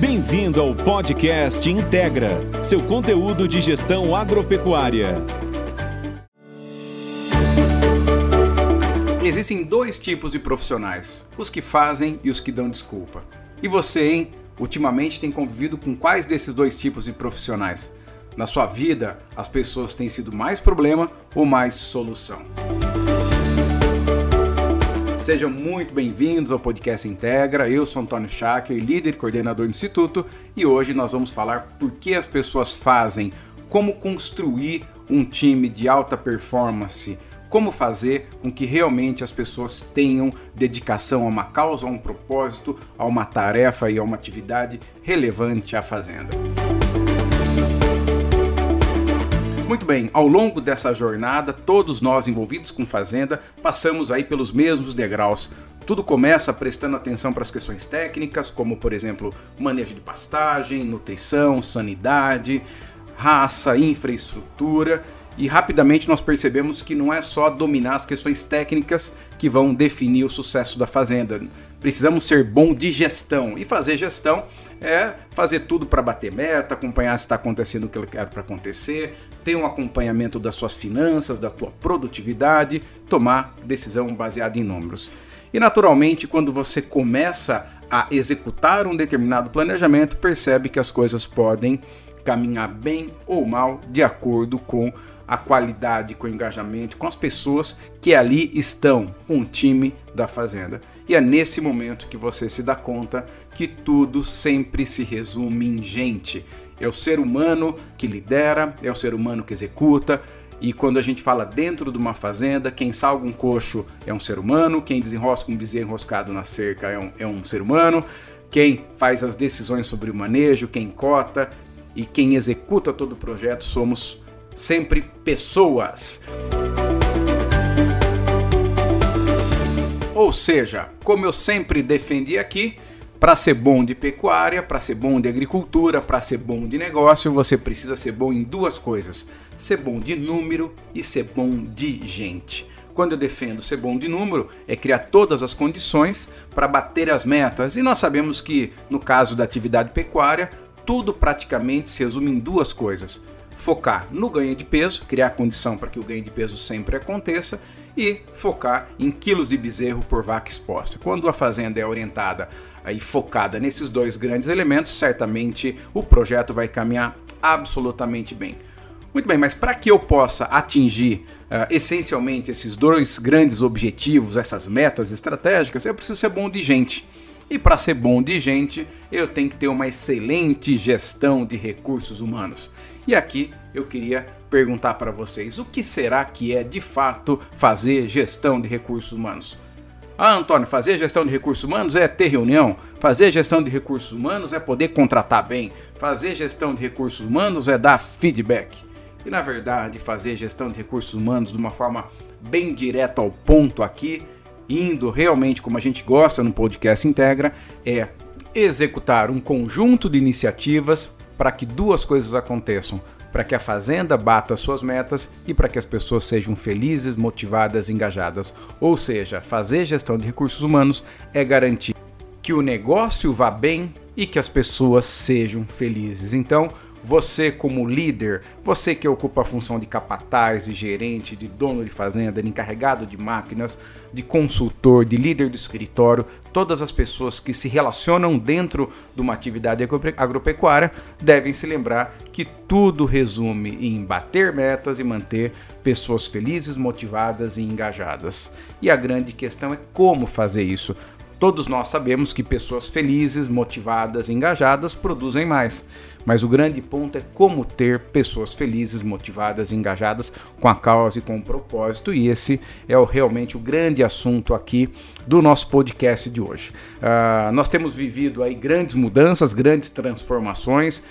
Bem-vindo ao podcast Integra, seu conteúdo de gestão agropecuária. Existem dois tipos de profissionais: os que fazem e os que dão desculpa. E você, hein? Ultimamente tem convivido com quais desses dois tipos de profissionais? Na sua vida, as pessoas têm sido mais problema ou mais solução? Sejam muito bem-vindos ao podcast Integra. Eu sou Antônio Schacker, líder e coordenador do Instituto, e hoje nós vamos falar por que as pessoas fazem, como construir um time de alta performance, como fazer com que realmente as pessoas tenham dedicação a uma causa, a um propósito, a uma tarefa e a uma atividade relevante à fazenda. Muito bem, ao longo dessa jornada, todos nós envolvidos com fazenda passamos aí pelos mesmos degraus. Tudo começa prestando atenção para as questões técnicas, como por exemplo, manejo de pastagem, nutrição, sanidade, raça, infraestrutura, e rapidamente nós percebemos que não é só dominar as questões técnicas que vão definir o sucesso da fazenda. Precisamos ser bom de gestão. E fazer gestão é fazer tudo para bater meta, acompanhar se está acontecendo o que quero para acontecer, ter um acompanhamento das suas finanças, da tua produtividade, tomar decisão baseada em números. E naturalmente, quando você começa a executar um determinado planejamento, percebe que as coisas podem caminhar bem ou mal de acordo com a qualidade, com o engajamento, com as pessoas que ali estão, com o time da fazenda. E é nesse momento que você se dá conta que tudo sempre se resume em gente. É o ser humano que lidera, é o ser humano que executa. E quando a gente fala dentro de uma fazenda, quem salga um coxo é um ser humano, quem desenrosca um bezerro enroscado na cerca é um, é um ser humano, quem faz as decisões sobre o manejo, quem cota e quem executa todo o projeto somos sempre pessoas. Ou seja, como eu sempre defendi aqui, para ser bom de pecuária, para ser bom de agricultura, para ser bom de negócio, você precisa ser bom em duas coisas: ser bom de número e ser bom de gente. Quando eu defendo ser bom de número, é criar todas as condições para bater as metas, e nós sabemos que, no caso da atividade pecuária, tudo praticamente se resume em duas coisas: focar no ganho de peso, criar condição para que o ganho de peso sempre aconteça, e focar em quilos de bezerro por vaca exposta. Quando a fazenda é orientada e focada nesses dois grandes elementos, certamente o projeto vai caminhar absolutamente bem. Muito bem, mas para que eu possa atingir uh, essencialmente esses dois grandes objetivos, essas metas estratégicas, eu preciso ser bom de gente. E para ser bom de gente, eu tenho que ter uma excelente gestão de recursos humanos. E aqui eu queria perguntar para vocês: o que será que é de fato fazer gestão de recursos humanos? Ah, Antônio, fazer gestão de recursos humanos é ter reunião. Fazer gestão de recursos humanos é poder contratar bem. Fazer gestão de recursos humanos é dar feedback. E na verdade, fazer gestão de recursos humanos de uma forma bem direta ao ponto aqui, indo realmente como a gente gosta no podcast Integra, é executar um conjunto de iniciativas para que duas coisas aconteçam: para que a fazenda bata suas metas e para que as pessoas sejam felizes, motivadas, engajadas. Ou seja, fazer gestão de recursos humanos é garantir que o negócio vá bem e que as pessoas sejam felizes. Então, você como líder, você que ocupa a função de capataz, de gerente, de dono de fazenda, de encarregado de máquinas, de consultor, de líder do escritório, todas as pessoas que se relacionam dentro de uma atividade agropecuária devem se lembrar que tudo resume em bater metas e manter pessoas felizes, motivadas e engajadas. E a grande questão é como fazer isso. Todos nós sabemos que pessoas felizes, motivadas e engajadas produzem mais. Mas o grande ponto é como ter pessoas felizes, motivadas engajadas com a causa e com o propósito, e esse é o, realmente o grande assunto aqui do nosso podcast de hoje. Uh, nós temos vivido aí grandes mudanças, grandes transformações.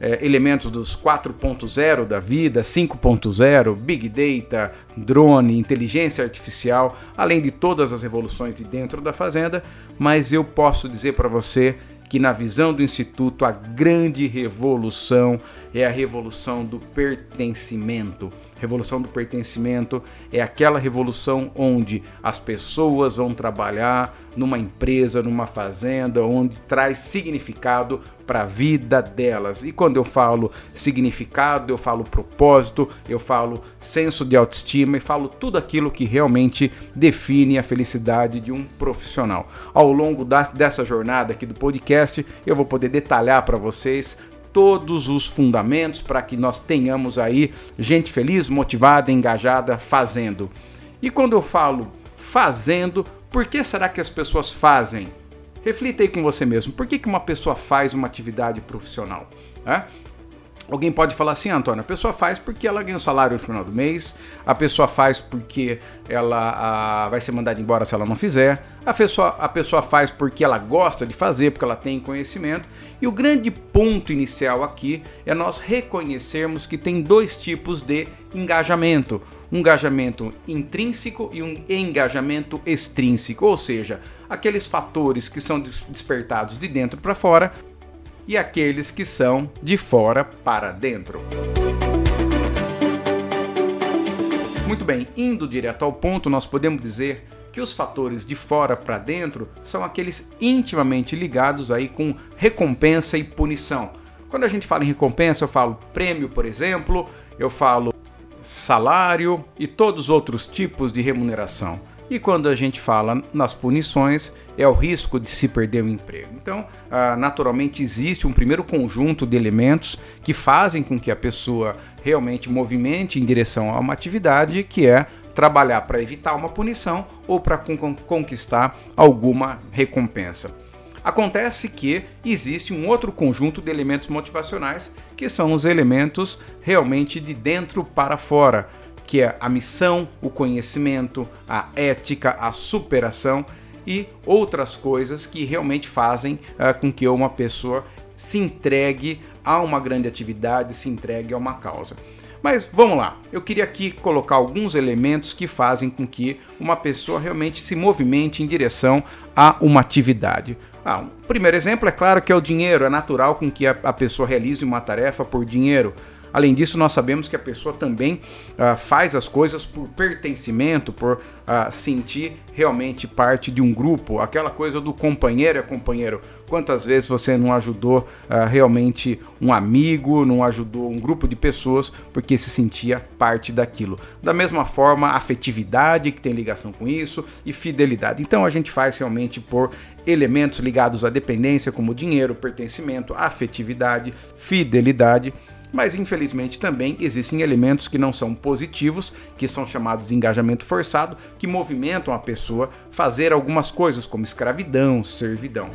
É, elementos dos 4.0 da vida, 5.0, Big Data, drone, inteligência artificial, além de todas as revoluções de dentro da fazenda, mas eu posso dizer para você que, na visão do Instituto, a grande revolução é a revolução do pertencimento. Revolução do pertencimento é aquela revolução onde as pessoas vão trabalhar numa empresa, numa fazenda, onde traz significado para a vida delas. E quando eu falo significado, eu falo propósito, eu falo senso de autoestima e falo tudo aquilo que realmente define a felicidade de um profissional. Ao longo dessa jornada aqui do podcast, eu vou poder detalhar para vocês todos os fundamentos para que nós tenhamos aí gente feliz, motivada, engajada, fazendo. E quando eu falo fazendo, por que será que as pessoas fazem? Reflita aí com você mesmo. Por que, que uma pessoa faz uma atividade profissional? Alguém pode falar assim, Antônio, a pessoa faz porque ela ganha o salário no final do mês, a pessoa faz porque ela a, vai ser mandada embora se ela não fizer, a pessoa, a pessoa faz porque ela gosta de fazer, porque ela tem conhecimento. E o grande ponto inicial aqui é nós reconhecermos que tem dois tipos de engajamento. Um engajamento intrínseco e um engajamento extrínseco, ou seja, aqueles fatores que são despertados de dentro para fora e aqueles que são de fora para dentro. Muito bem, indo direto ao ponto, nós podemos dizer que os fatores de fora para dentro são aqueles intimamente ligados aí com recompensa e punição. Quando a gente fala em recompensa, eu falo prêmio, por exemplo, eu falo salário e todos os outros tipos de remuneração. E quando a gente fala nas punições, é o risco de se perder o emprego. Então, ah, naturalmente, existe um primeiro conjunto de elementos que fazem com que a pessoa realmente movimente em direção a uma atividade que é trabalhar para evitar uma punição ou para conquistar alguma recompensa. Acontece que existe um outro conjunto de elementos motivacionais que são os elementos realmente de dentro para fora, que é a missão, o conhecimento, a ética, a superação e outras coisas que realmente fazem uh, com que uma pessoa se entregue a uma grande atividade, se entregue a uma causa. Mas vamos lá, eu queria aqui colocar alguns elementos que fazem com que uma pessoa realmente se movimente em direção a uma atividade. Ah, um primeiro exemplo é claro que é o dinheiro, é natural com que a, a pessoa realize uma tarefa por dinheiro. Além disso, nós sabemos que a pessoa também uh, faz as coisas por pertencimento, por uh, sentir realmente parte de um grupo, aquela coisa do companheiro é companheiro. Quantas vezes você não ajudou uh, realmente um amigo, não ajudou um grupo de pessoas porque se sentia parte daquilo? Da mesma forma, afetividade que tem ligação com isso e fidelidade. Então a gente faz realmente por elementos ligados à dependência, como dinheiro, pertencimento, afetividade, fidelidade mas infelizmente também existem elementos que não são positivos, que são chamados de engajamento forçado, que movimentam a pessoa a fazer algumas coisas como escravidão, servidão.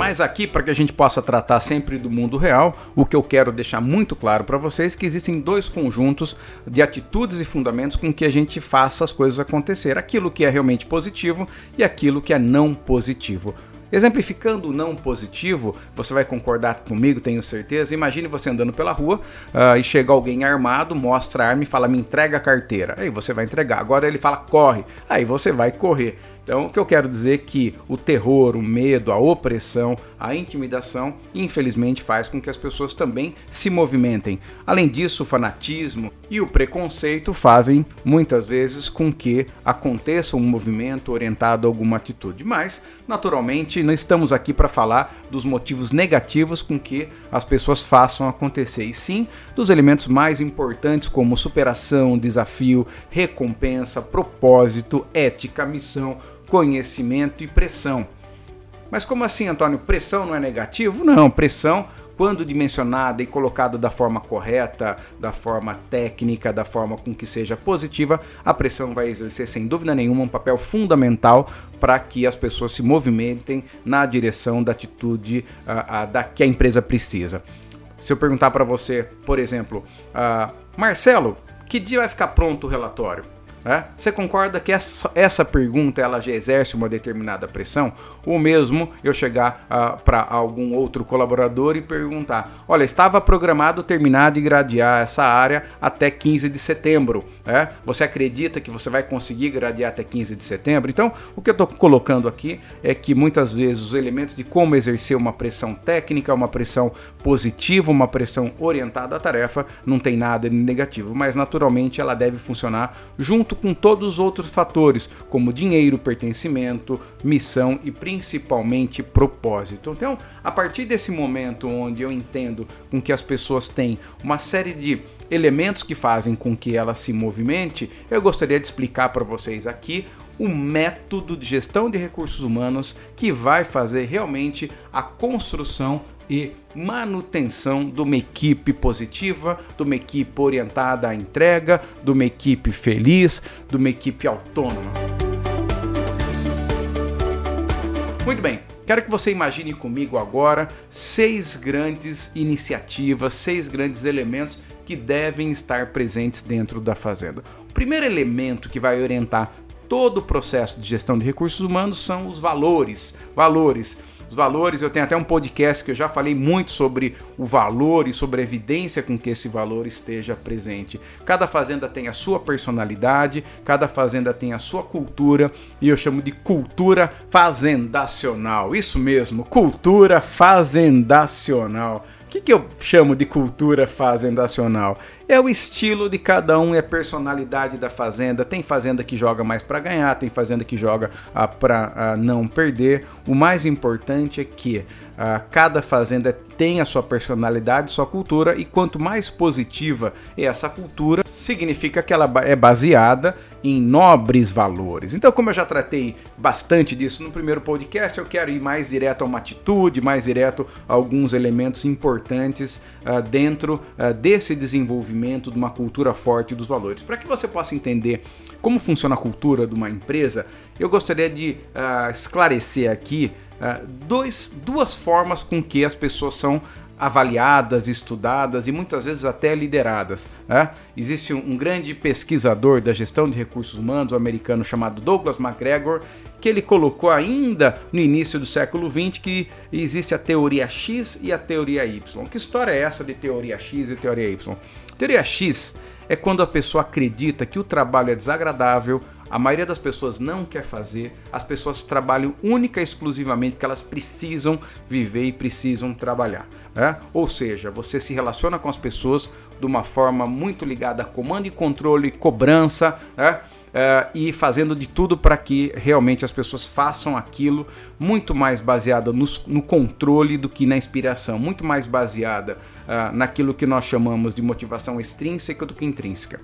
Mas aqui, para que a gente possa tratar sempre do mundo real, o que eu quero deixar muito claro para vocês é que existem dois conjuntos de atitudes e fundamentos com que a gente faça as coisas acontecer. Aquilo que é realmente positivo e aquilo que é não positivo. Exemplificando o não positivo, você vai concordar comigo, tenho certeza. Imagine você andando pela rua uh, e chega alguém armado, mostra a arma e fala: Me entrega a carteira. Aí você vai entregar. Agora ele fala: Corre. Aí você vai correr. Então, o que eu quero dizer é que o terror, o medo, a opressão, a intimidação, infelizmente faz com que as pessoas também se movimentem. Além disso, o fanatismo e o preconceito fazem muitas vezes com que aconteça um movimento orientado a alguma atitude. Mas, naturalmente, não estamos aqui para falar dos motivos negativos com que as pessoas façam acontecer, e sim dos elementos mais importantes como superação, desafio, recompensa, propósito, ética, missão, conhecimento e pressão. Mas como assim, Antônio? Pressão não é negativo? Não, pressão, quando dimensionada e colocada da forma correta, da forma técnica, da forma com que seja positiva, a pressão vai exercer sem dúvida nenhuma um papel fundamental para que as pessoas se movimentem na direção da atitude uh, uh, da que a empresa precisa. Se eu perguntar para você, por exemplo, uh, Marcelo, que dia vai ficar pronto o relatório? É? Você concorda que essa, essa pergunta ela já exerce uma determinada pressão? Ou mesmo eu chegar uh, ah, para algum outro colaborador e perguntar: olha, estava programado terminar de gradear essa área até 15 de setembro. É? Você acredita que você vai conseguir gradear até 15 de setembro? Então, o que eu estou colocando aqui é que muitas vezes os elementos de como exercer uma pressão técnica, uma pressão positiva, uma pressão orientada à tarefa, não tem nada de negativo, mas naturalmente ela deve funcionar junto junto com todos os outros fatores, como dinheiro, pertencimento, missão e principalmente propósito. Então, a partir desse momento onde eu entendo com que as pessoas têm uma série de elementos que fazem com que ela se movimente, eu gostaria de explicar para vocês aqui o método de gestão de recursos humanos que vai fazer realmente a construção e manutenção de uma equipe positiva, de uma equipe orientada à entrega, de uma equipe feliz, de uma equipe autônoma. Muito bem, quero que você imagine comigo agora seis grandes iniciativas, seis grandes elementos que devem estar presentes dentro da fazenda. O primeiro elemento que vai orientar todo o processo de gestão de recursos humanos são os valores. Valores os valores. Eu tenho até um podcast que eu já falei muito sobre o valor e sobre a evidência com que esse valor esteja presente. Cada fazenda tem a sua personalidade, cada fazenda tem a sua cultura e eu chamo de cultura fazendacional. Isso mesmo, cultura fazendacional. O que, que eu chamo de cultura fazendacional? É o estilo de cada um, é a personalidade da fazenda. Tem fazenda que joga mais para ganhar, tem fazenda que joga ah, para ah, não perder. O mais importante é que ah, cada fazenda tem a sua personalidade, sua cultura, e quanto mais positiva é essa cultura, significa que ela é baseada em nobres valores. Então, como eu já tratei bastante disso no primeiro podcast, eu quero ir mais direto a uma atitude, mais direto a alguns elementos importantes uh, dentro uh, desse desenvolvimento de uma cultura forte dos valores. Para que você possa entender como funciona a cultura de uma empresa, eu gostaria de uh, esclarecer aqui dois, duas formas com que as pessoas são avaliadas, estudadas e muitas vezes até lideradas. Né? Existe um, grande pesquisador da gestão de recursos humanos, um americano chamado Douglas McGregor, que ele colocou ainda no início do século XX que existe a teoria X e a teoria Y. Que história é essa de teoria X e teoria Y? Teoria X é quando a pessoa acredita que o trabalho é desagradável, a maioria das pessoas não quer fazer, as pessoas trabalham única e exclusivamente porque elas precisam viver e precisam trabalhar. Né? Ou seja, você se relaciona com as pessoas de uma forma muito ligada a comando e controle, cobrança, né? Uh, e fazendo de tudo para que realmente as pessoas façam aquilo muito mais baseada no, no controle do que na inspiração, muito mais baseada uh, naquilo que nós chamamos de motivação extrínseca do que intrínseca.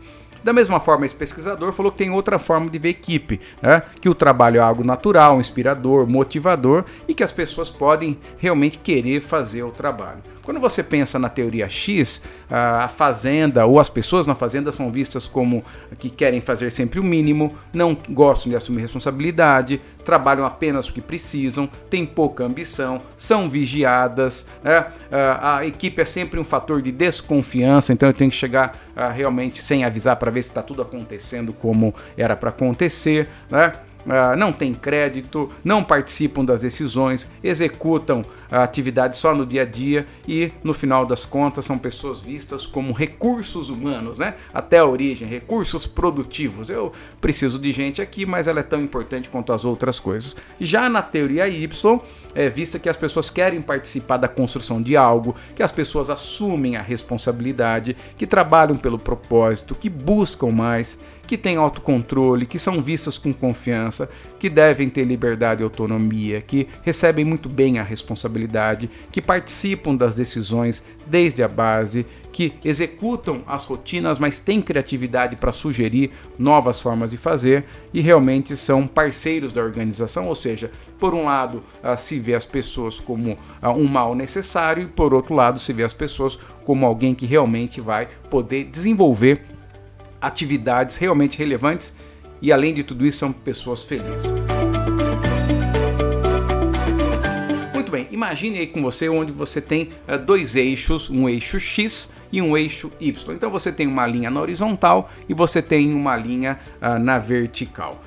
Da mesma forma, esse pesquisador falou que tem outra forma de ver equipe, né? que o trabalho é algo natural, inspirador, motivador e que as pessoas podem realmente querer fazer o trabalho. Quando você pensa na teoria X, a fazenda ou as pessoas na fazenda são vistas como que querem fazer sempre o mínimo, não gostam de assumir responsabilidade, trabalham apenas o que precisam, têm pouca ambição, são vigiadas, né? a equipe é sempre um fator de desconfiança, então eu tenho que chegar realmente sem avisar para ver se está tudo acontecendo como era para acontecer, né? Uh, não têm crédito, não participam das decisões, executam a atividade só no dia a dia e, no final das contas, são pessoas vistas como recursos humanos, né? Até a origem, recursos produtivos. Eu preciso de gente aqui, mas ela é tão importante quanto as outras coisas. Já na teoria Y, é vista que as pessoas querem participar da construção de algo, que as pessoas assumem a responsabilidade, que trabalham pelo propósito, que buscam mais que têm autocontrole, que são vistas com confiança, que devem ter liberdade e autonomia, que recebem muito bem a responsabilidade, que participam das decisões desde a base, que executam as rotinas, mas têm criatividade para sugerir novas formas de fazer e realmente são parceiros da organização, ou seja, por um lado ah, se vê as pessoas como ah, um mal necessário e por outro lado se vê as pessoas como alguém que realmente vai poder desenvolver atividades realmente relevantes e, além de tudo isso, são pessoas felizes. Muito bem, imagine aí com você onde você tem uh, dois eixos, um eixo X e um eixo Y. Então você tem uma linha na horizontal e você tem uma linha uh, na vertical.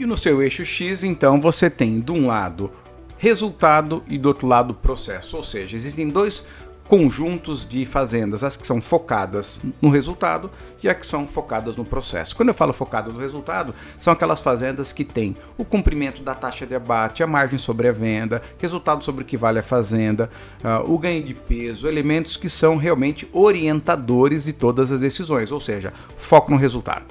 E no seu eixo X, então, você tem de um lado resultado e do outro lado processo. Ou seja, existem dois conjuntos de fazendas, as que são focadas no resultado e as que são focadas no processo. Quando eu falo focadas no resultado, são aquelas fazendas que têm o cumprimento da taxa de abate, a margem sobre a venda, resultado sobre o que vale a fazenda, uh, o ganho de peso, elementos que são realmente orientadores de todas as decisões, ou seja, foco no resultado.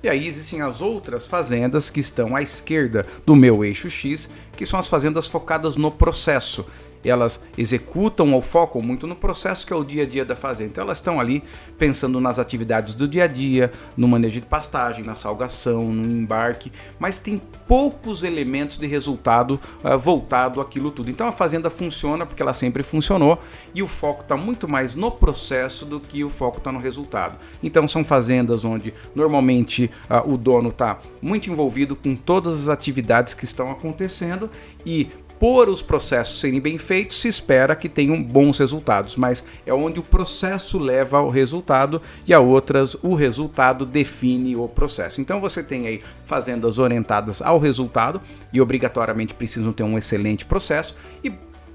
E aí existem as outras fazendas que estão à esquerda do meu eixo X, que são as fazendas focadas no processo, elas executam ou focam muito no processo que é o dia a dia da fazenda. Então elas estão ali pensando nas atividades do dia a dia, no manejo de pastagem, na salgação, no embarque, mas tem poucos elementos de resultado uh, voltado àquilo tudo. Então a fazenda funciona porque ela sempre funcionou e o foco está muito mais no processo do que o foco está no resultado. Então são fazendas onde normalmente uh, o dono está muito envolvido com todas as atividades que estão acontecendo e por os processos serem bem feitos, se espera que tenham bons resultados, mas é onde o processo leva ao resultado e a outras o resultado define o processo. Então você tem aí fazendas orientadas ao resultado e obrigatoriamente precisam ter um excelente processo e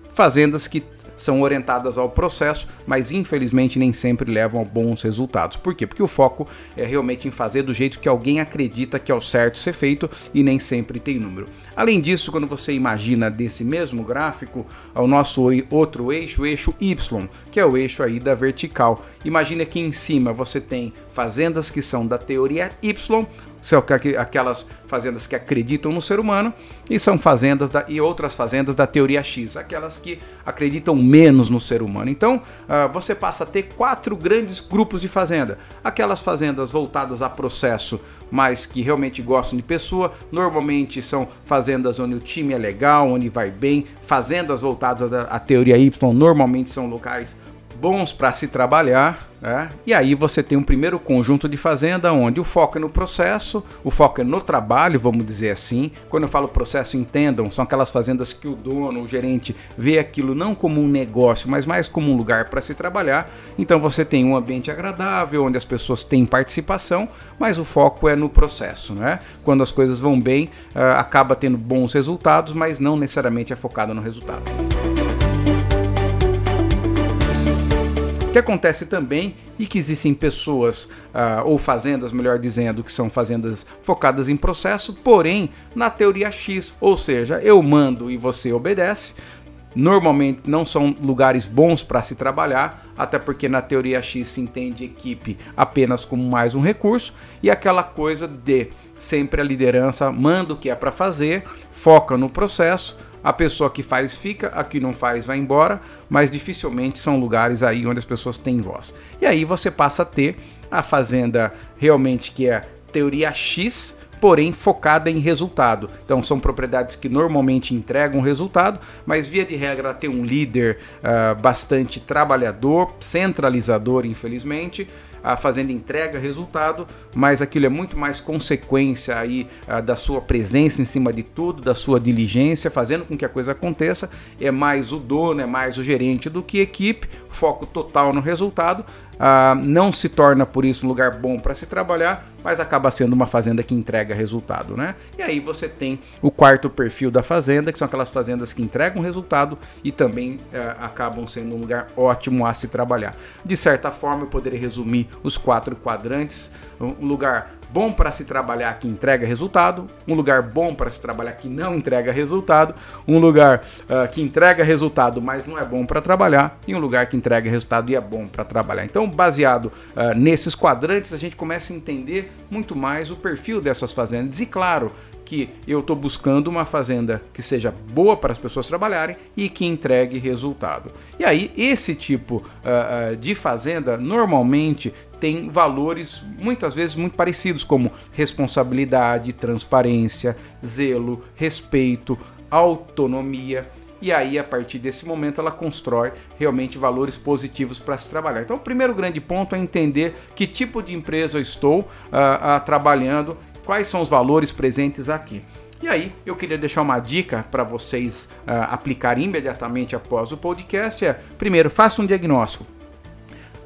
fazendas que são orientadas ao processo, mas infelizmente nem sempre levam a bons resultados. Por quê? Porque o foco é realmente em fazer do jeito que alguém acredita que é o certo ser feito e nem sempre tem número. Além disso, quando você imagina desse mesmo gráfico, o nosso outro eixo, o eixo Y, que é o eixo aí da vertical. Imagina que em cima você tem fazendas que são da teoria Y, são aquelas fazendas que acreditam no ser humano e são fazendas da, e outras fazendas da teoria X, aquelas que acreditam menos no ser humano. Então uh, você passa a ter quatro grandes grupos de fazenda: aquelas fazendas voltadas a processo, mas que realmente gostam de pessoa. Normalmente são fazendas onde o time é legal, onde vai bem. Fazendas voltadas à teoria Y normalmente são locais bons para se trabalhar. Né? E aí você tem um primeiro conjunto de fazenda onde o foco é no processo, o foco é no trabalho, vamos dizer assim. Quando eu falo processo, entendam, são aquelas fazendas que o dono, o gerente, vê aquilo não como um negócio, mas mais como um lugar para se trabalhar. Então você tem um ambiente agradável, onde as pessoas têm participação, mas o foco é no processo. Né? Quando as coisas vão bem, uh, acaba tendo bons resultados, mas não necessariamente é focado no resultado. O que acontece também e que existem pessoas uh, ou fazendas, melhor dizendo, que são fazendas focadas em processo, porém na teoria X, ou seja, eu mando e você obedece. Normalmente não são lugares bons para se trabalhar, até porque na teoria X se entende equipe apenas como mais um recurso e aquela coisa de sempre a liderança manda o que é para fazer, foca no processo, a pessoa que faz fica, a que não faz vai embora, mas dificilmente são lugares aí onde as pessoas têm voz. E aí você passa a ter a fazenda realmente que é teoria X, porém focada em resultado. Então são propriedades que normalmente entregam resultado, mas via de regra tem um líder uh, bastante trabalhador, centralizador, infelizmente, a fazenda entrega resultado, mas aquilo é muito mais consequência aí uh, da sua presença em cima de tudo, da sua diligência, fazendo com que a coisa aconteça. É mais o dono, é mais o gerente do que equipe, foco total no resultado. Uh, não se torna por isso um lugar bom para se trabalhar, mas acaba sendo uma fazenda que entrega resultado, né? E aí você tem o quarto perfil da fazenda, que são aquelas fazendas que entregam resultado e também uh, acabam sendo um lugar ótimo a se trabalhar. De certa forma, eu poderia resumir os quatro quadrantes: um lugar bom para se trabalhar que entrega resultado, um lugar bom para se trabalhar que não entrega resultado, um lugar uh, que entrega resultado, mas não é bom para trabalhar, e um lugar que entrega resultado e é bom para trabalhar. Então, baseado uh, nesses quadrantes, a gente começa a entender muito mais o perfil dessas fazendas. E claro, que eu estou buscando uma fazenda que seja boa para as pessoas trabalharem e que entregue resultado. E aí, esse tipo uh, uh, de fazenda normalmente tem valores muitas vezes muito parecidos, como responsabilidade, transparência, zelo, respeito, autonomia. E aí, a partir desse momento, ela constrói realmente valores positivos para se trabalhar. Então, o primeiro grande ponto é entender que tipo de empresa eu estou uh, trabalhando, quais são os valores presentes aqui. E aí, eu queria deixar uma dica para vocês uh, aplicarem imediatamente após o podcast: é primeiro, faça um diagnóstico.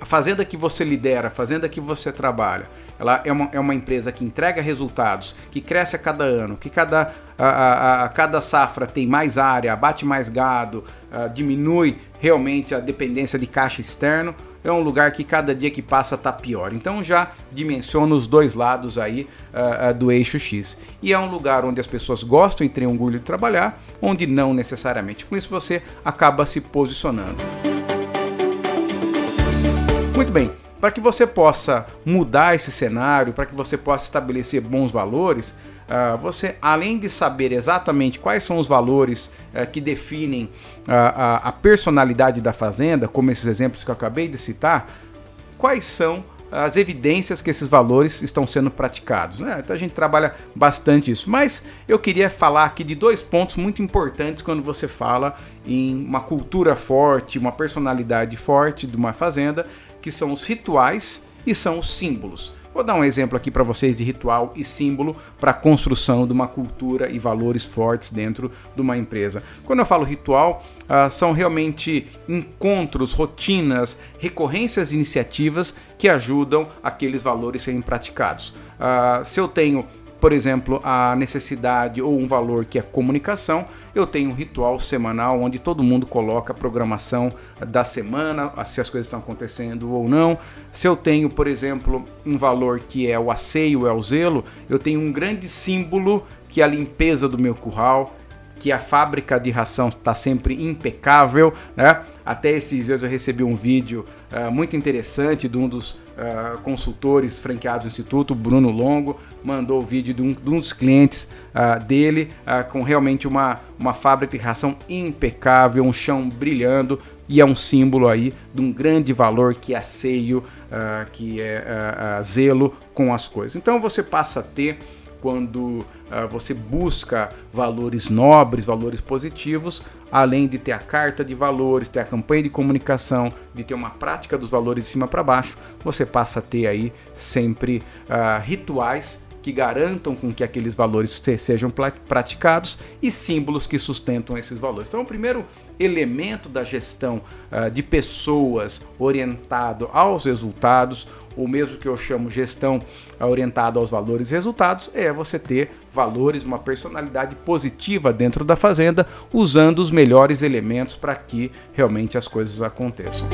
A fazenda que você lidera, a fazenda que você trabalha, ela é uma, é uma empresa que entrega resultados, que cresce a cada ano, que cada, a, a, a cada safra tem mais área, abate mais gado, uh, diminui realmente a dependência de caixa externo é um lugar que cada dia que passa está pior. Então já dimensiona os dois lados aí uh, uh, do eixo X. E é um lugar onde as pessoas gostam e têm orgulho de trabalhar, onde não necessariamente. Com isso você acaba se posicionando. Muito bem. Para que você possa mudar esse cenário, para que você possa estabelecer bons valores, Uh, você, além de saber exatamente quais são os valores uh, que definem uh, a, a, personalidade da fazenda, como esses exemplos que eu acabei de citar, quais são as evidências que esses valores estão sendo praticados. Né? Então a gente trabalha bastante isso. Mas eu queria falar aqui de dois pontos muito importantes quando você fala em uma cultura forte, uma personalidade forte de uma fazenda, que são os rituais e são os símbolos. Vou dar um exemplo aqui para vocês de ritual e símbolo para a construção de uma cultura e valores fortes dentro de uma empresa. Quando eu falo ritual, uh, são realmente encontros, rotinas, recorrências, iniciativas que ajudam aqueles valores serem praticados. Uh, se eu tenho por exemplo, a necessidade ou um valor que é comunicação, eu tenho um ritual semanal onde todo mundo coloca a programação da semana, se as coisas estão acontecendo ou não. Se eu tenho, por exemplo, um valor que é o asseio, é o zelo, eu tenho um grande símbolo que é a limpeza do meu curral, que a fábrica de ração está sempre impecável, né? Até esses dias eu recebi um vídeo uh, muito interessante de um dos uh, consultores franqueados do Instituto, Bruno Longo, mandou o vídeo de um, de um dos clientes uh, dele com realmente uma, uma fábrica de ração impecável, um chão brilhando e é um símbolo aí de um grande valor que é seio, que é zelo com as coisas. Então você passa a ter quando você busca valores nobres, valores positivos, além de ter a carta de valores, ter a campanha de comunicação, de ter uma prática dos valores de cima para baixo, você passa a ter aí sempre uh, rituais que garantam com que aqueles valores sejam praticados e símbolos que sustentam esses valores. Então, o primeiro elemento da gestão uh, de pessoas orientado aos resultados, ou mesmo que eu chamo gestão orientada aos valores e resultados, é você ter valores, uma personalidade positiva dentro da fazenda, usando os melhores elementos para que realmente as coisas aconteçam.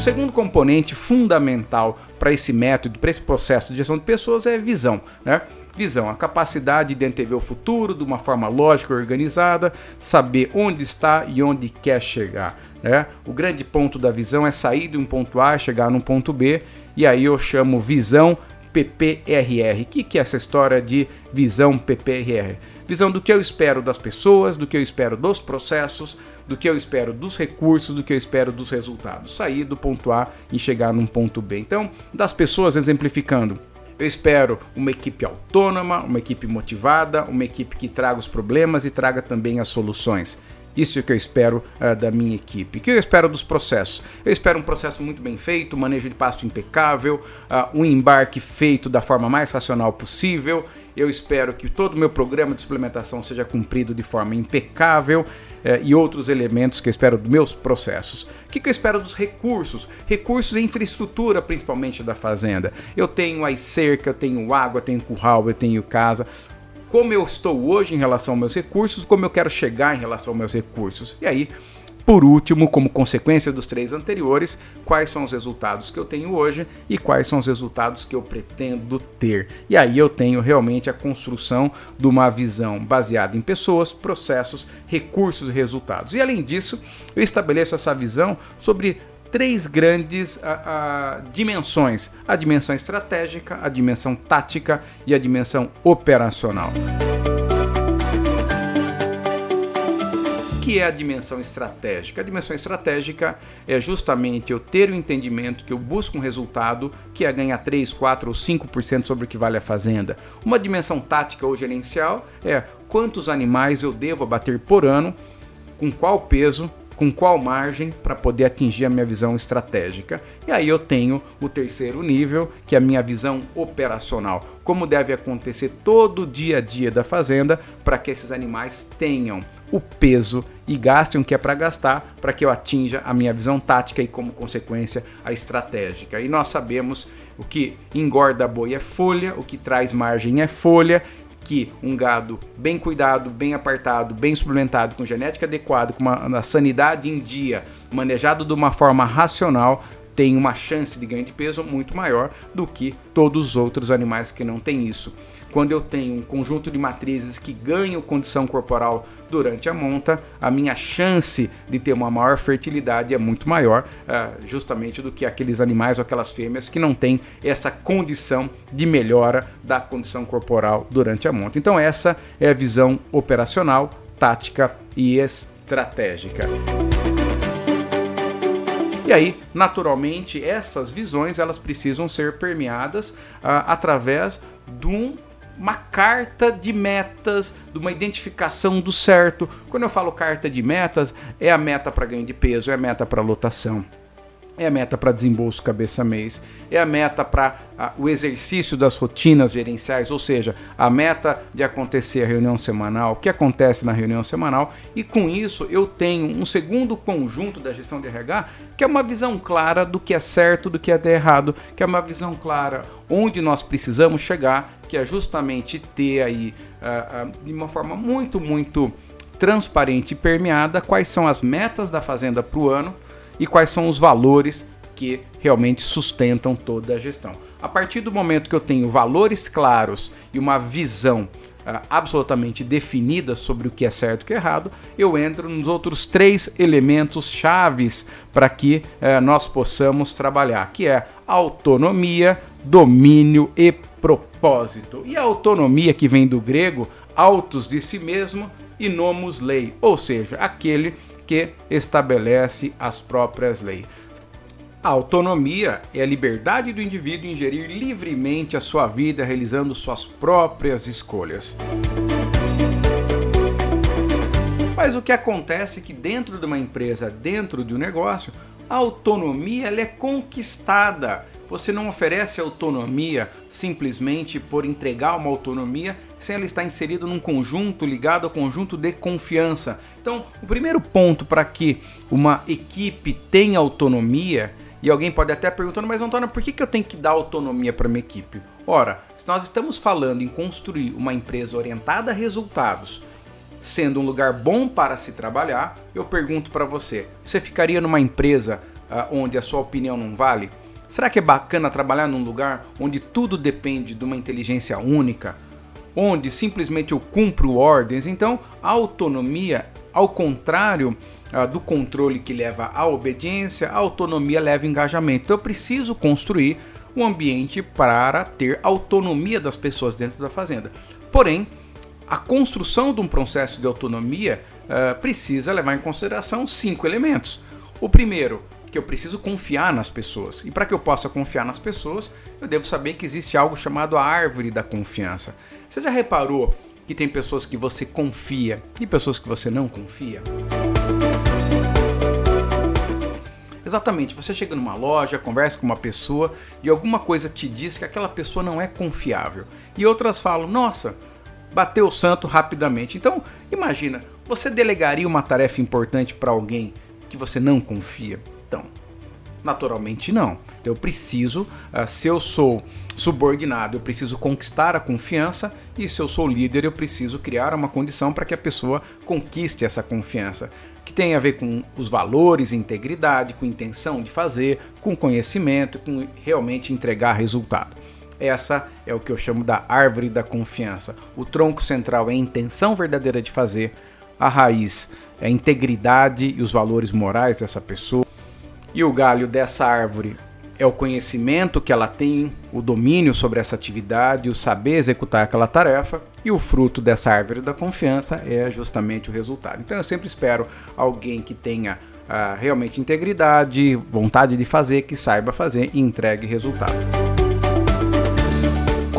Um segundo componente fundamental para esse método, para esse processo de gestão de pessoas é visão, né? Visão, a capacidade de antever o futuro de uma forma lógica e organizada, saber onde está e onde quer chegar. Né? O grande ponto da visão é sair de um ponto A, chegar num ponto B, e aí eu chamo visão PPRR. O que, que é essa história de visão PPRR? Visão do que eu espero das pessoas, do que eu espero dos processos, do que eu espero dos recursos, do que eu espero dos resultados. Sair do ponto A e chegar num ponto B. Então, das pessoas, exemplificando, eu espero uma equipe autônoma, uma equipe motivada, uma equipe que traga os problemas e traga também as soluções. Isso é o que eu espero uh, da minha equipe. O que eu espero dos processos? Eu espero um processo muito bem feito, manejo de pasto impecável, uh, um embarque feito da forma mais racional possível. Eu espero que todo o meu programa de suplementação seja cumprido de forma impecável. Uh, e outros elementos que eu espero dos meus processos. O que, que eu espero dos recursos? Recursos e infraestrutura, principalmente da fazenda. Eu tenho aí cerca, eu tenho água, eu tenho curral, eu tenho casa como eu estou hoje em relação aos meus recursos, como eu quero chegar em relação aos meus recursos. E aí, por último, como consequência dos três anteriores, quais são os resultados que eu tenho hoje e quais são os resultados que eu pretendo ter. E aí eu tenho realmente a construção de uma visão baseada em pessoas, processos, recursos e resultados. E além disso, eu estabeleço essa visão sobre três grandes a, a, dimensões: a dimensão estratégica, a dimensão tática e a dimensão operacional. O que é a dimensão estratégica? A dimensão estratégica é justamente eu ter o entendimento que eu busco um resultado que é ganhar 3, 4 ou 5% sobre o que vale a fazenda. Uma dimensão tática ou gerencial é quantos animais eu devo abater por ano, com qual peso, com qual margem para poder atingir a minha visão estratégica. E aí eu tenho o terceiro nível, que é a minha visão operacional. Como deve acontecer todo o dia a dia da fazenda para que esses animais tenham o peso e gastem o que é para gastar para que eu atinja a minha visão tática e, como consequência, a estratégica. E nós sabemos o que engorda boi é folha, o que traz margem é folha que um gado bem cuidado, bem apartado, bem suplementado, com genética adequada, com uma, uma sanidade em dia, manejado de uma forma racional, tem uma chance de ganho de peso muito maior do que todos os outros animais que não têm isso. Quando eu tenho um conjunto de matrizes que ganham condição corporal durante a monta, a minha chance de ter uma maior fertilidade é muito maior, uh, justamente do que aqueles animais ou aquelas fêmeas que não têm essa condição de melhora da condição corporal durante a monta. Então, essa é a visão operacional, tática e estratégica. E aí, naturalmente, essas visões elas precisam ser permeadas uh, através de um uma carta de metas, de uma identificação do certo. Quando eu falo carta de metas, é a meta para ganho de peso, é a meta para lotação, é a meta para desembolso cabeça mês, é a meta para o exercício das rotinas gerenciais, ou seja, a meta de acontecer a reunião semanal, o que acontece na reunião semanal, e com isso eu tenho um segundo conjunto da gestão de RH, que é uma visão clara do que é certo, do que é errado, que é uma visão clara onde nós precisamos chegar que é justamente ter aí uh, uh, de uma forma muito, muito transparente e permeada quais são as metas da fazenda para o ano e quais são os valores que realmente sustentam toda a gestão. A partir do momento que eu tenho valores claros e uma visão uh, absolutamente definida sobre o que é certo e o que é errado, eu entro nos outros três elementos chaves para que uh, nós possamos trabalhar, que é autonomia, domínio e propósito. E a autonomia que vem do grego autos de si mesmo e nomos lei, ou seja, aquele que estabelece as próprias leis. A autonomia é a liberdade do indivíduo em gerir livremente a sua vida, realizando suas próprias escolhas. Mas o que acontece é que dentro de uma empresa, dentro de um negócio, a autonomia ela é conquistada você não oferece autonomia simplesmente por entregar uma autonomia sem ela estar inserida num conjunto ligado ao conjunto de confiança. Então, o primeiro ponto para que uma equipe tenha autonomia, e alguém pode até perguntar, mas Antônio, por que, que eu tenho que dar autonomia para minha equipe? Ora, se nós estamos falando em construir uma empresa orientada a resultados, sendo um lugar bom para se trabalhar, eu pergunto para você: você ficaria numa empresa uh, onde a sua opinião não vale? Será que é bacana trabalhar num lugar onde tudo depende de uma inteligência única? Onde simplesmente eu cumpro ordens? Então, a autonomia, ao contrário ah, do controle que leva à obediência, a autonomia leva engajamento. Então, eu preciso construir um ambiente para ter autonomia das pessoas dentro da fazenda. Porém, a construção de um processo de autonomia uh, precisa levar em consideração cinco elementos. O primeiro, que eu preciso confiar nas pessoas. E para que eu possa confiar nas pessoas, eu devo saber que existe algo chamado a árvore da confiança. Você já reparou que tem pessoas que você confia e pessoas que você não confia? Exatamente, você chega numa loja, conversa com uma pessoa e alguma coisa te diz que aquela pessoa não é confiável. E outras falam: "Nossa, bateu o santo rapidamente". Então, imagina, você delegaria uma tarefa importante para alguém que você não confia? Então, naturalmente não. Eu preciso, uh, se eu sou subordinado, eu preciso conquistar a confiança, e se eu sou líder, eu preciso criar uma condição para que a pessoa conquiste essa confiança. Que tem a ver com os valores, integridade, com intenção de fazer, com conhecimento, com realmente entregar resultado. Essa é o que eu chamo da árvore da confiança. O tronco central é a intenção verdadeira de fazer, a raiz é a integridade e os valores morais dessa pessoa e o galho dessa árvore é o conhecimento que ela tem, o domínio sobre essa atividade, o saber executar aquela tarefa, e o fruto dessa árvore da confiança é justamente o resultado. Então eu sempre espero alguém que tenha uh, realmente integridade, vontade de fazer, que saiba fazer e entregue resultado.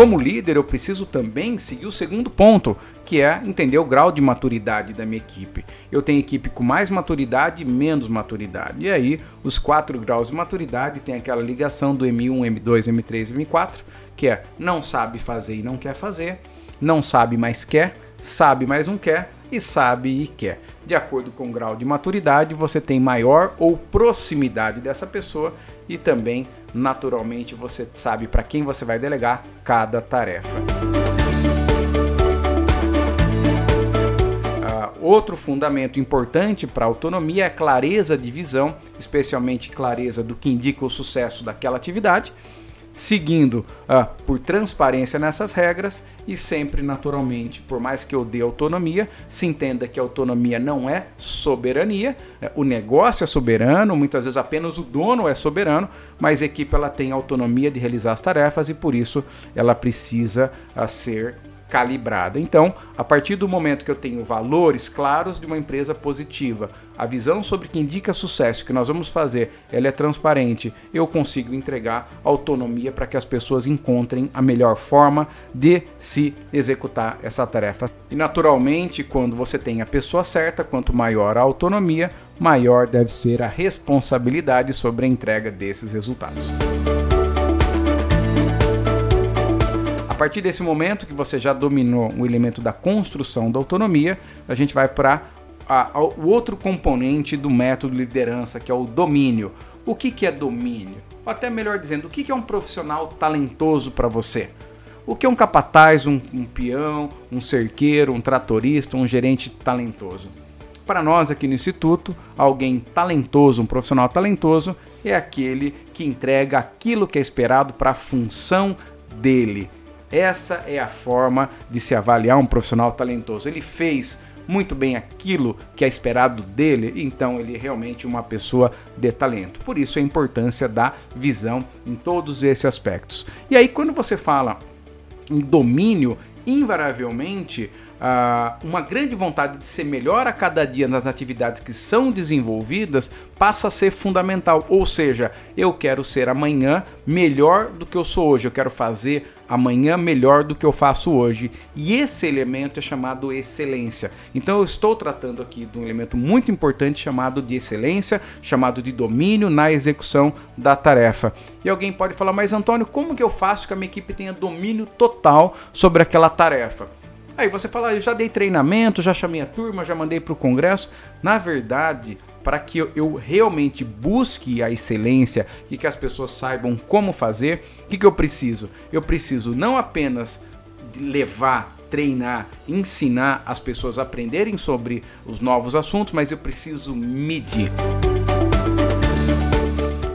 Como líder, eu preciso também seguir o segundo ponto, que é entender o grau de maturidade da minha equipe. Eu tenho equipe com mais maturidade e menos maturidade. E aí, os quatro graus de maturidade tem aquela ligação do M1, M2, M3 e M4, que é não sabe fazer e não quer fazer, não sabe mais quer, sabe mais não quer e sabe e quer. De acordo com o grau de maturidade, você tem maior ou proximidade dessa pessoa e também, naturalmente, você sabe para quem você vai delegar cada tarefa. Outro fundamento importante para autonomia é clareza de visão, especialmente clareza do que indica o sucesso daquela atividade, seguindo uh, por transparência nessas regras e sempre naturalmente, por mais que eu dê autonomia, se entenda que autonomia não é soberania, né? o negócio é soberano, muitas vezes apenas o dono é soberano, mas a equipe ela tem autonomia de realizar as tarefas e por isso ela precisa uh, ser calibrada. Então, a partir do momento que eu tenho valores claros de uma empresa positiva, a visão sobre que indica sucesso que nós vamos fazer, ela é transparente, eu consigo entregar autonomia para que as pessoas encontrem a melhor forma de se executar essa tarefa. E naturalmente, quando você tem a pessoa certa, quanto maior a autonomia, maior deve ser a responsabilidade sobre a entrega desses resultados. Partir desse momento que você já dominou o elemento da construção da autonomia, a gente vai para o outro componente do método liderança, que é o domínio. O que, que é domínio? Ou até melhor dizendo, o que, que é um profissional talentoso para você? O que é um capataz, um, um peão, um cerqueiro, um tratorista, um gerente talentoso? Para nós aqui no Instituto, alguém talentoso, um profissional talentoso, é aquele que entrega aquilo que é esperado para a função dele. Essa é a forma de se avaliar um profissional talentoso. Ele fez muito bem aquilo que é esperado dele, então ele é realmente uma pessoa de talento. Por isso a importância da visão em todos esses aspectos. E aí, quando você fala em domínio, invariavelmente uh, uma grande vontade de ser melhor a cada dia nas atividades que são desenvolvidas passa a ser fundamental. Ou seja, eu quero ser amanhã melhor do que eu sou hoje, eu quero fazer amanhã melhor do que eu faço hoje. E esse elemento é chamado excelência. Então eu estou tratando aqui de um elemento muito importante chamado de excelência, chamado de domínio na execução da tarefa. E alguém pode falar, mas Antônio, como que eu faço que a minha equipe tenha domínio total sobre aquela tarefa? Aí você fala, eu já dei treinamento, já chamei a turma, já mandei para o congresso. Na verdade, para que eu, realmente busque a excelência e que as pessoas saibam como fazer, o que, que eu preciso? Eu preciso não apenas levar, treinar, ensinar as pessoas a aprenderem sobre os novos assuntos, mas eu preciso medir.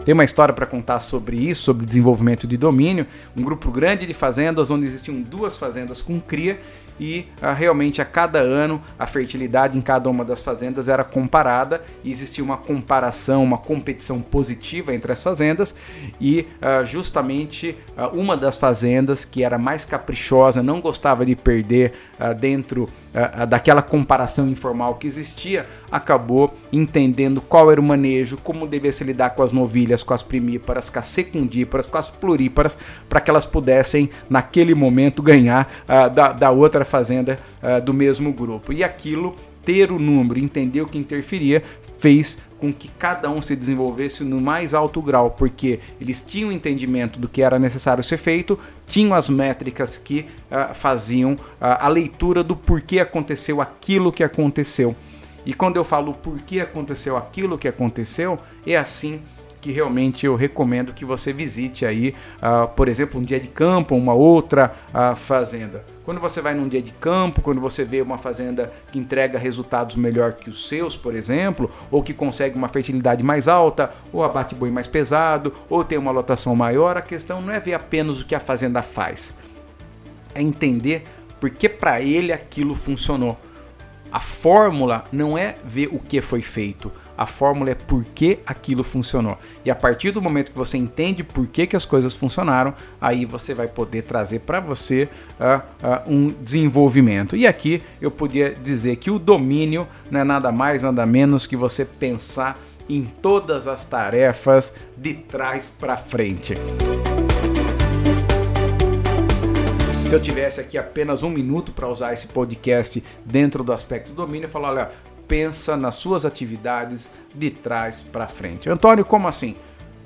Tem uma história para contar sobre isso, sobre desenvolvimento de domínio. Um grupo grande de fazendas, onde existiam duas fazendas com cria, e ah, realmente a cada ano a fertilidade em cada uma das fazendas era comparada. E existia uma comparação, uma competição positiva entre as fazendas. E ah, justamente ah, uma das fazendas que era mais caprichosa, não gostava de perder ah, dentro ah, daquela comparação informal que existia, acabou entendendo qual era o manejo, como devia se lidar com as novilhas, com as primíparas, com as secundíparas, com as pluríparas, para que elas pudessem naquele momento ganhar ah, da, da outra fazenda uh, do mesmo grupo. E aquilo, ter o número, entender o que interferia, fez com que cada um se desenvolvesse no mais alto grau, porque eles tinham entendimento do que era necessário ser feito, tinham as métricas que uh, faziam uh, a leitura do porquê aconteceu aquilo que aconteceu. E quando eu falo porquê aconteceu aquilo que aconteceu, é assim que realmente eu recomendo que você visite aí, uh, por exemplo, um dia de campo, uma outra uh, fazenda. Quando você vai num dia de campo, quando você vê uma fazenda que entrega resultados melhor que os seus, por exemplo, ou que consegue uma fertilidade mais alta, ou abate boi mais pesado, ou tem uma lotação maior, a questão não é ver apenas o que a fazenda faz, é entender porque para ele aquilo funcionou. A fórmula não é ver o que foi feito, a fórmula é por que aquilo funcionou. E a partir do momento que você entende por que, que as coisas funcionaram, aí você vai poder trazer para você uh, uh, um desenvolvimento. E aqui eu podia dizer que o domínio não é nada mais, nada menos que você pensar em todas as tarefas de trás para frente. Se eu tivesse aqui apenas um minuto para usar esse podcast dentro do aspecto do domínio, eu falo, olha, pensa nas suas atividades de trás para frente. Antônio, como assim?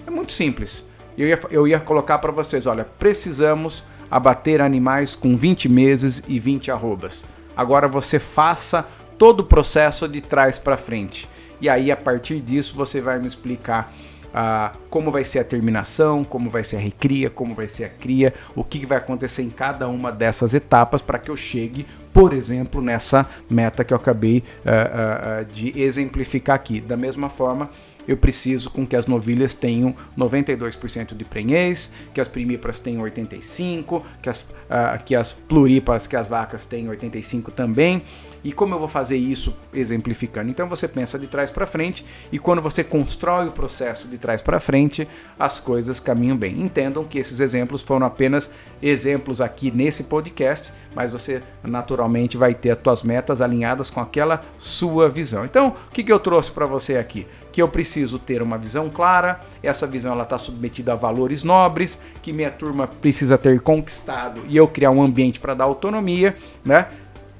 É muito simples. Eu ia, eu ia colocar para vocês, olha, precisamos abater animais com 20 meses e 20 arrobas. Agora você faça todo o processo de trás para frente. E aí, a partir disso, você vai me explicar ah, como vai ser a terminação, como vai ser a recria, como vai ser a cria, o que vai acontecer em cada uma dessas etapas para que eu chegue, por exemplo, nessa meta que eu acabei ah, ah, de exemplificar aqui. Da mesma forma, eu preciso com que as novilhas tenham 92% de prenhez, que as primíparas tenham 85%, que as, uh, que as pluríparas, que as vacas tenham 85% também. E como eu vou fazer isso exemplificando? Então você pensa de trás para frente e quando você constrói o processo de trás para frente, as coisas caminham bem. Entendam que esses exemplos foram apenas exemplos aqui nesse podcast, mas você naturalmente vai ter as suas metas alinhadas com aquela sua visão. Então, o que, que eu trouxe para você aqui? Que eu preciso ter uma visão clara, essa visão ela está submetida a valores nobres, que minha turma precisa ter conquistado e eu criar um ambiente para dar autonomia, né?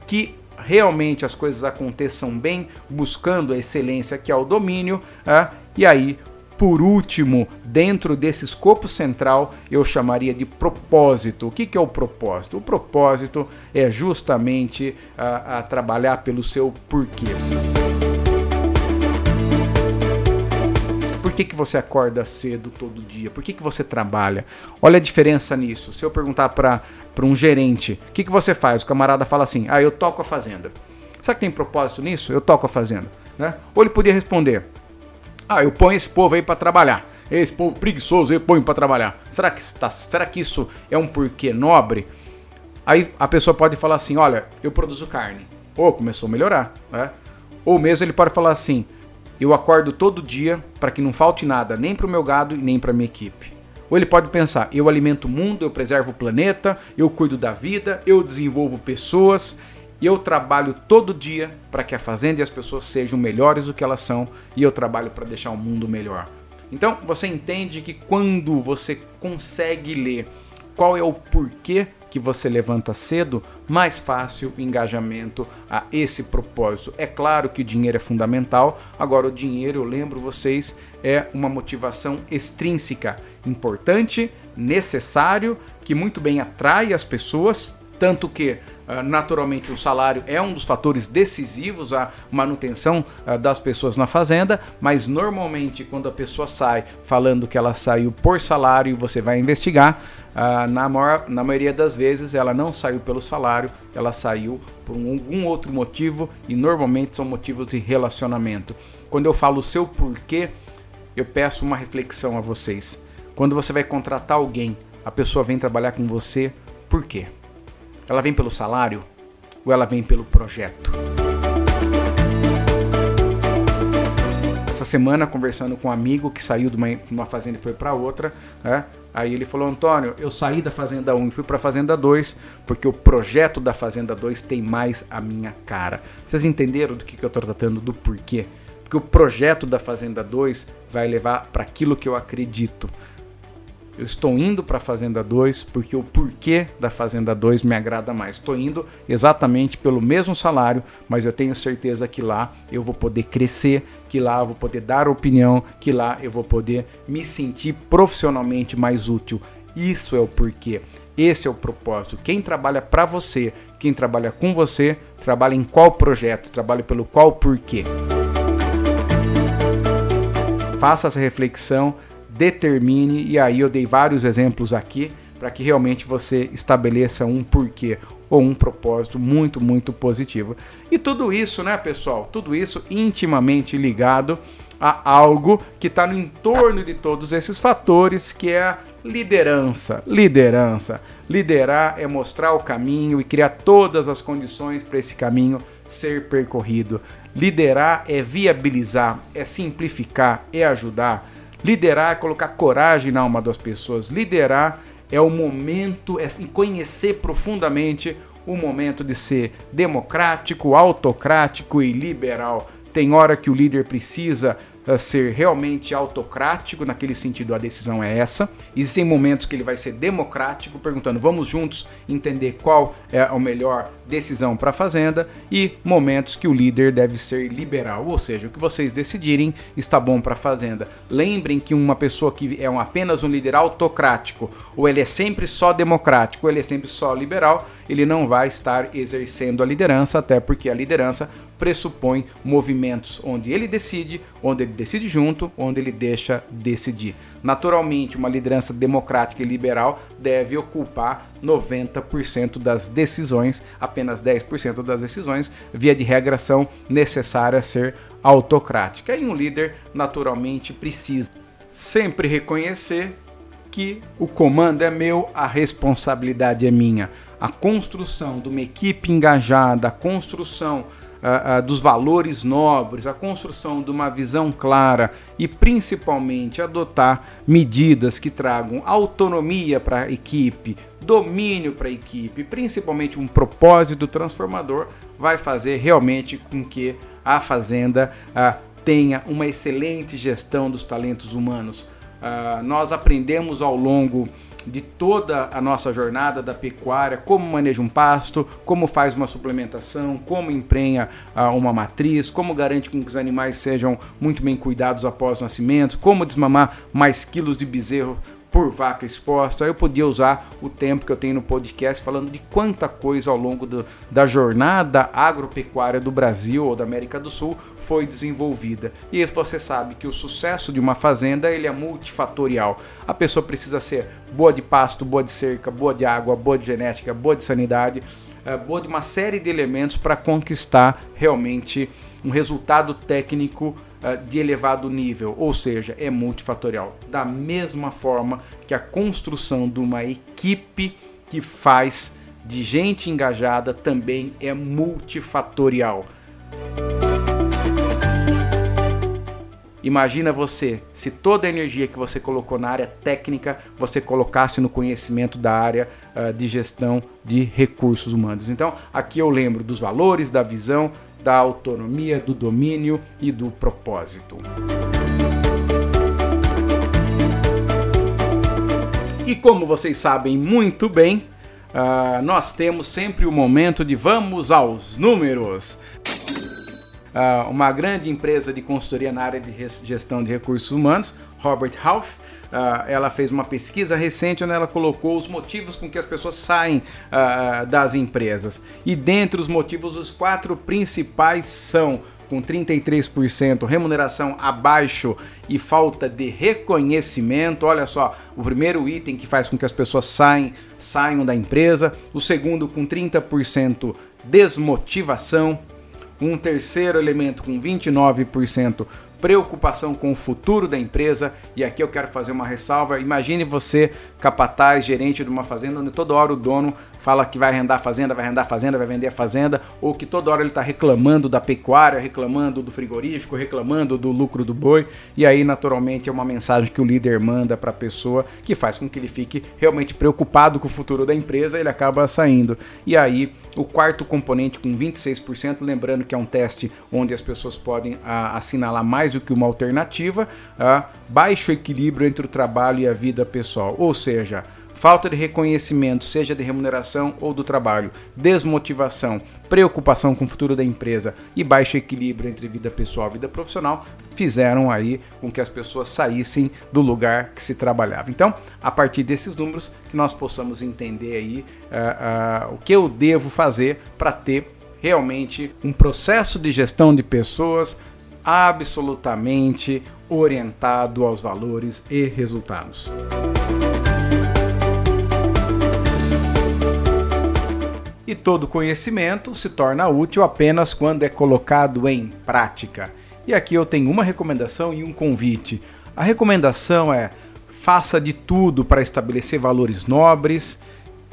Que realmente as coisas aconteçam bem, buscando a excelência que é o domínio, né? e aí por último, dentro desse escopo central, eu chamaria de propósito. O que, que é o propósito? O propósito é justamente a, a trabalhar pelo seu porquê. Por que, que você acorda cedo todo dia? Por que, que você trabalha? Olha a diferença nisso. Se eu perguntar para um gerente, o que, que você faz? O camarada fala assim: ah, eu toco a fazenda. Será que tem propósito nisso? Eu toco a fazenda. Né? Ou ele podia responder: ah, eu ponho esse povo aí para trabalhar. Esse povo preguiçoso eu ponho para trabalhar. Será que, tá, será que isso é um porquê nobre? Aí a pessoa pode falar assim: olha, eu produzo carne. Ou começou a melhorar. Né? Ou mesmo ele pode falar assim: eu acordo todo dia para que não falte nada, nem para o meu gado e nem para minha equipe. Ou ele pode pensar: eu alimento o mundo, eu preservo o planeta, eu cuido da vida, eu desenvolvo pessoas eu trabalho todo dia para que a fazenda e as pessoas sejam melhores do que elas são e eu trabalho para deixar o mundo melhor. Então você entende que quando você consegue ler qual é o porquê que você levanta cedo, mais fácil o engajamento a esse propósito. É claro que o dinheiro é fundamental, agora o dinheiro, eu lembro vocês, é uma motivação extrínseca, importante, necessário, que muito bem atrai as pessoas, tanto que naturalmente o salário é um dos fatores decisivos à manutenção ah, das pessoas na fazenda, mas normalmente quando a pessoa sai falando que ela saiu por salário você vai investigar, ah, na, maior, na maioria das vezes ela não saiu pelo salário, ela saiu por algum outro motivo e normalmente são motivos de relacionamento. Quando eu falo o seu porquê, eu peço uma reflexão a vocês. Quando você vai contratar alguém, a pessoa vem trabalhar com você, por quê? Ela vem pelo salário ou ela vem pelo projeto? Essa semana, conversando com um amigo que saiu de uma, uma fazenda e foi para outra, né? Aí ele falou: Antônio, eu saí da Fazenda 1 e fui para a Fazenda 2 porque o projeto da Fazenda 2 tem mais a minha cara. Vocês entenderam do que, que eu estou tratando, do porquê? Porque o projeto da Fazenda 2 vai levar para aquilo que eu acredito. Eu estou indo para a Fazenda 2 porque o porquê da Fazenda 2 me agrada mais. Estou indo exatamente pelo mesmo salário, mas eu tenho certeza que lá eu vou poder crescer, que lá eu vou poder dar opinião, que lá eu vou poder me sentir profissionalmente mais útil. Isso é o porquê. Esse é o propósito. Quem trabalha para você, quem trabalha com você, trabalha em qual projeto, trabalha pelo qual porquê. Faça essa reflexão determine, e aí eu dei vários exemplos aqui para que realmente você estabeleça um porquê ou um propósito muito, muito positivo. E tudo isso, né, pessoal? Tudo isso intimamente ligado a algo que está no entorno de todos esses fatores, que é a liderança. Liderança. Liderar é mostrar o caminho e criar todas as condições para esse caminho ser percorrido. Liderar é viabilizar, é simplificar, é ajudar Liderar é colocar coragem na alma das pessoas. Liderar é o momento, é conhecer profundamente o momento de ser democrático, autocrático e liberal. Tem hora que o líder precisa ser realmente autocrático, naquele sentido a decisão é essa. Existem momentos que ele vai ser democrático, perguntando vamos juntos entender qual é a melhor decisão para a fazenda, e momentos que o líder deve ser liberal, ou seja, o que vocês decidirem está bom para a fazenda. Lembrem que uma pessoa que é um, apenas um líder autocrático, ou ele é sempre só democrático, ou ele é sempre só liberal, ele não vai estar exercendo a liderança, até porque a liderança pressupõe movimentos onde ele decide, onde ele decide junto, onde ele deixa decidir. Naturalmente, uma liderança democrática e liberal deve ocupar 90% das decisões, apenas 10% das decisões, via de regra, são necessárias ser autocrática. E um líder, naturalmente, precisa sempre reconhecer que o comando é meu, a responsabilidade é minha. A construção de uma equipe engajada, a construção dos valores nobres, a construção de uma visão clara e principalmente adotar medidas que tragam autonomia para a equipe, domínio para a equipe, principalmente um propósito transformador, vai fazer realmente com que a fazenda uh, tenha uma excelente gestão dos talentos humanos. Uh, nós aprendemos ao longo de toda a nossa jornada da pecuária, como maneja um pasto, como faz uma suplementação, como emprenha uh, uma matriz, como garante que os animais sejam muito bem cuidados após o nascimento, como desmamar mais quilos de bezerro por vaca exposta. Eu podia usar o tempo que eu tenho no podcast falando de quanta coisa ao longo do, da jornada agropecuária do Brasil ou da América do Sul foi desenvolvida. E você sabe que o sucesso de uma fazenda ele é multifatorial. A pessoa precisa ser boa de pasto, boa de cerca, boa de água, boa de genética, boa de sanidade, eh, boa de uma série de elementos para conquistar realmente um resultado técnico de elevado nível, ou seja, é multifatorial. Da mesma forma que a construção de uma equipe que faz de gente engajada também é multifatorial. Imagina você, se toda a energia que você colocou na área técnica, você colocasse no conhecimento da área uh, de gestão de recursos humanos. Então, aqui eu lembro dos valores, da visão, da autonomia, do domínio e do propósito. E como vocês sabem muito bem, uh, nós temos sempre o momento de vamos aos números. Uh, uma grande empresa de consultoria na área de gestão de recursos humanos, Robert Half, Uh, ela fez uma pesquisa recente onde ela colocou os motivos com que as pessoas saem uh, das empresas. E dentre os motivos, os quatro principais são com 33%, remuneração abaixo e falta de reconhecimento. Olha só, o primeiro item que faz com que as pessoas saem, saiam da empresa. O segundo, com 30%, desmotivação. Um terceiro elemento com 29%, preocupação com o futuro da empresa. E aqui eu quero fazer uma ressalva. Imagine você, capataz, gerente de uma fazenda, onde toda hora o dono fala que vai arrendar a fazenda, vai arrendar a fazenda, vai vender a fazenda, ou que toda hora ele está reclamando da pecuária, reclamando do frigorífico, reclamando do lucro do boi, e aí naturalmente é uma mensagem que o líder manda para a pessoa que faz com que ele fique realmente preocupado com o futuro da empresa, ele acaba saindo. E aí o quarto componente com 26%, lembrando que é um teste onde as pessoas podem a, assinalar mais do que uma alternativa, a, baixo equilíbrio entre o trabalho e a vida pessoal, ou seja, falta de reconhecimento, seja de remuneração ou do trabalho, desmotivação, preocupação com o futuro da empresa e baixo equilíbrio entre vida pessoal e vida profissional fizeram aí com que as pessoas saíssem do lugar que se trabalhava. Então, a partir desses números, que nós possamos entender aí uh, uh, o que eu devo fazer para ter realmente um processo de gestão de pessoas absolutamente orientado aos valores e resultados. E todo conhecimento se torna útil apenas quando é colocado em prática. E aqui eu tenho uma recomendação e um convite. A recomendação é: faça de tudo para estabelecer valores nobres,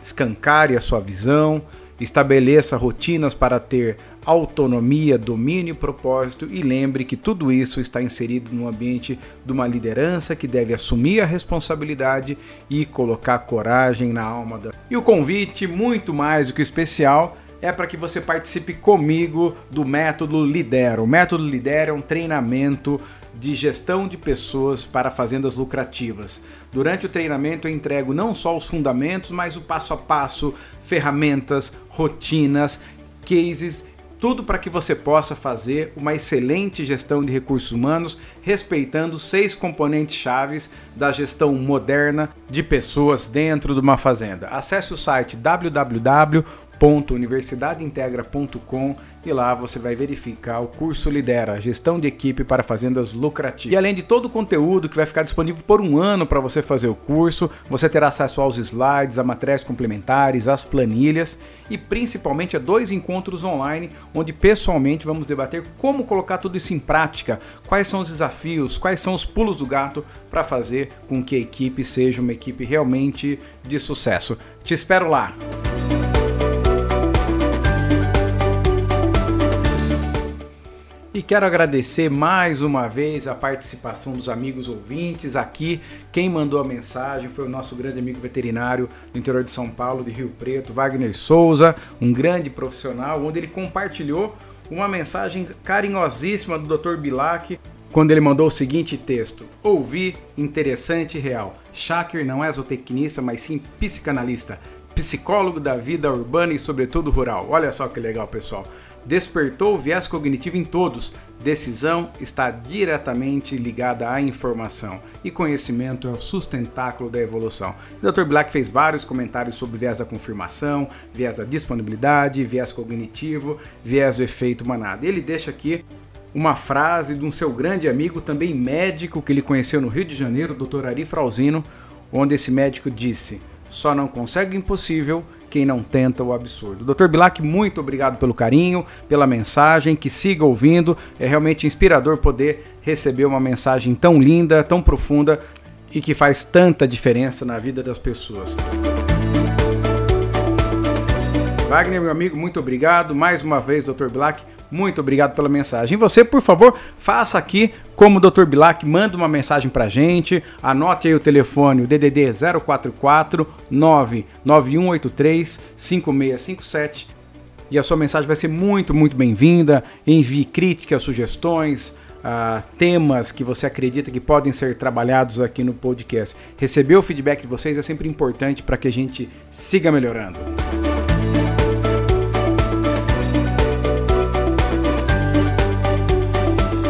escancare a sua visão, estabeleça rotinas para ter autonomia, domínio e propósito e lembre que tudo isso está inserido no ambiente de uma liderança que deve assumir a responsabilidade e colocar coragem na alma da. E o convite, muito mais do que especial, é para que você participe comigo do método Lidera. O método Lidera é um treinamento de gestão de pessoas para fazendas lucrativas. Durante o treinamento eu entrego não só os fundamentos, mas o passo a passo, ferramentas, rotinas, cases tudo para que você possa fazer uma excelente gestão de recursos humanos, respeitando seis componentes chaves da gestão moderna de pessoas dentro de uma fazenda. Acesse o site www www.universidadeintegra.com e lá você vai verificar o curso Lidera, Gestão de Equipe para Fazendas Lucrativas. E além de todo o conteúdo que vai ficar disponível por um ano para você fazer o curso, você terá acesso aos slides, a matérias complementares, às planilhas e principalmente a dois encontros online onde pessoalmente vamos debater como colocar tudo isso em prática, quais são os desafios, quais são os pulos do gato para fazer com que a equipe seja uma equipe realmente de sucesso. Te espero lá! E quero agradecer mais uma vez a participação dos amigos ouvintes aqui. Quem mandou a mensagem foi o nosso grande amigo veterinário do interior de São Paulo, de Rio Preto, Wagner Souza, um grande profissional, onde ele compartilhou uma mensagem carinhosíssima do Dr. Bilac, quando ele mandou o seguinte texto: Ouvi, interessante e real. Shakir não é zootecnista, mas sim psicanalista, psicólogo da vida urbana e, sobretudo, rural. Olha só que legal, pessoal despertou o viés cognitivo em todos. Decisão está diretamente ligada à informação e conhecimento é o sustentáculo da evolução. O Dr. Black fez vários comentários sobre viés da confirmação, viés da disponibilidade, viés cognitivo, viés do efeito manada. Ele deixa aqui uma frase de um seu grande amigo, também médico, que ele conheceu no Rio de Janeiro, Dr. Ari Frauzino, onde esse médico disse: só não consegue o impossível quem não tenta o absurdo. Dr. Bilac, muito obrigado pelo carinho, pela mensagem, que siga ouvindo. É realmente inspirador poder receber uma mensagem tão linda, tão profunda e que faz tanta diferença na vida das pessoas. Wagner, meu amigo, muito obrigado. Mais uma vez, Dr. Bilac, muito obrigado pela mensagem. Você, por favor, faça aqui como o Dr. Bilac, manda uma mensagem pra gente. Anote aí o telefone, o DDD 044 99183 5657. E a sua mensagem vai ser muito, muito bem-vinda. Envie críticas, sugestões, uh, temas que você acredita que podem ser trabalhados aqui no podcast. Receber o feedback de vocês é sempre importante para que a gente siga melhorando.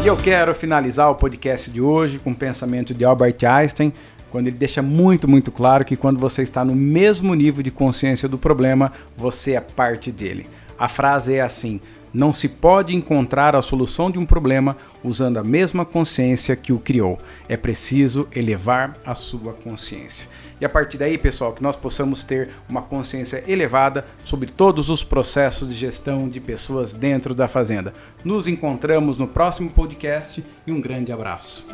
E eu quero finalizar o podcast de hoje com o pensamento de Albert Einstein, quando ele deixa muito, muito claro que quando você está no mesmo nível de consciência do problema, você é parte dele. A frase é assim: não se pode encontrar a solução de um problema usando a mesma consciência que o criou. É preciso elevar a sua consciência. E a partir daí, pessoal, que nós possamos ter uma consciência elevada sobre todos os processos de gestão de pessoas dentro da fazenda. Nos encontramos no próximo podcast e um grande abraço.